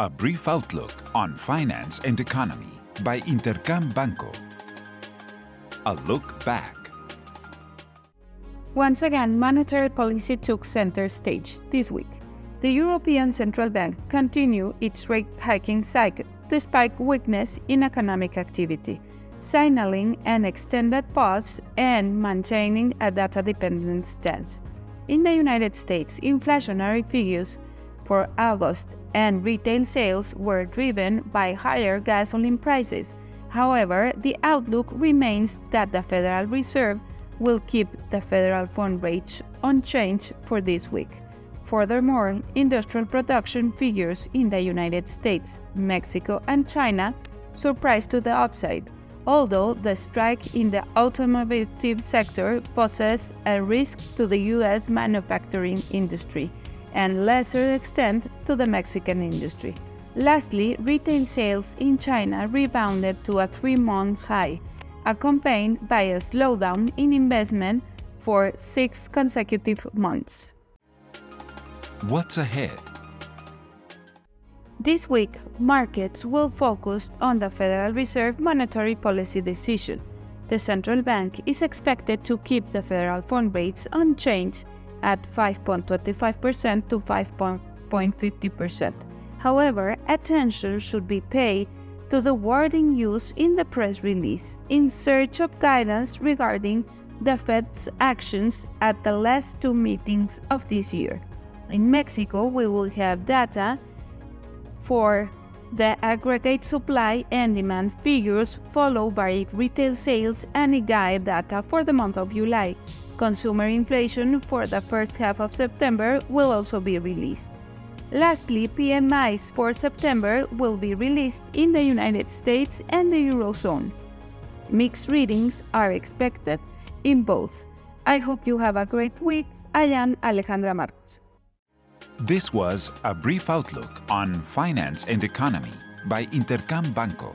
A brief outlook on finance and economy by Intercam Banco. A look back. Once again, monetary policy took center stage this week. The European Central Bank continued its rate hiking cycle despite weakness in economic activity, signaling an extended pause and maintaining a data dependent stance. In the United States, inflationary figures for August and retail sales were driven by higher gasoline prices. However, the outlook remains that the Federal Reserve will keep the federal fund rate unchanged for this week. Furthermore, industrial production figures in the United States, Mexico, and China surprised to the upside, although the strike in the automotive sector poses a risk to the U.S. manufacturing industry and lesser extent to the Mexican industry. Lastly, retail sales in China rebounded to a three month high, accompanied by a slowdown in investment for six consecutive months. What's ahead? This week, markets will focus on the Federal Reserve monetary policy decision. The central bank is expected to keep the federal fund rates unchanged at 5.25% to 5.50%. However, attention should be paid to the wording used in the press release in search of guidance regarding the Fed's actions at the last two meetings of this year. In Mexico, we will have data for the aggregate supply and demand figures, followed by retail sales and IGAE data for the month of July. Consumer inflation for the first half of September will also be released. Lastly, PMIs for September will be released in the United States and the Eurozone. Mixed readings are expected in both. I hope you have a great week. I am Alejandra Marcos. This was a brief outlook on finance and economy by Intercam Banco.